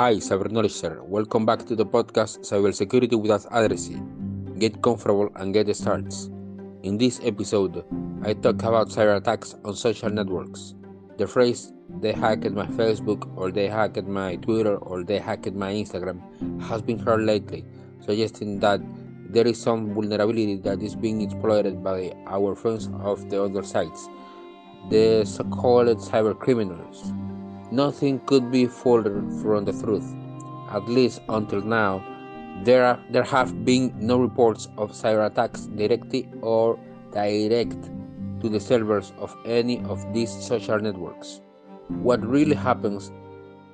Hi, Cyber Knowledge. Welcome back to the podcast Cyber Cybersecurity Without Addressing. Get comfortable and get started. In this episode, I talk about cyber attacks on social networks. The phrase they hacked my Facebook or they hacked my Twitter or they hacked my Instagram has been heard lately, suggesting that there is some vulnerability that is being exploited by our friends of the other sites, the so-called cyber criminals. Nothing could be further from the truth. At least until now, there, are, there have been no reports of cyber attacks directly or direct to the servers of any of these social networks. What really happens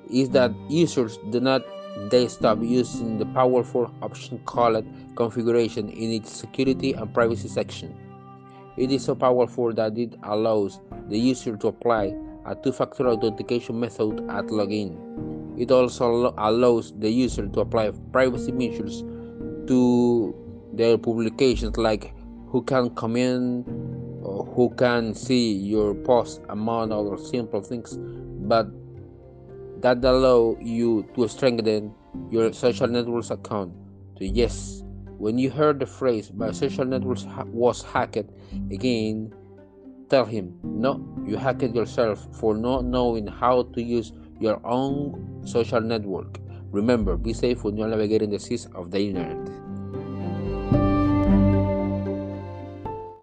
is that users do not they stop using the powerful option called configuration in its security and privacy section. It is so powerful that it allows the user to apply a two-factor authentication method at login. It also allows the user to apply privacy measures to their publications like who can comment who can see your post among other simple things but that allow you to strengthen your social networks account to yes when you heard the phrase my social network was hacked again tell him no you hacked yourself for not knowing how to use your own social network. Remember be safe when you're navigating the seas of the internet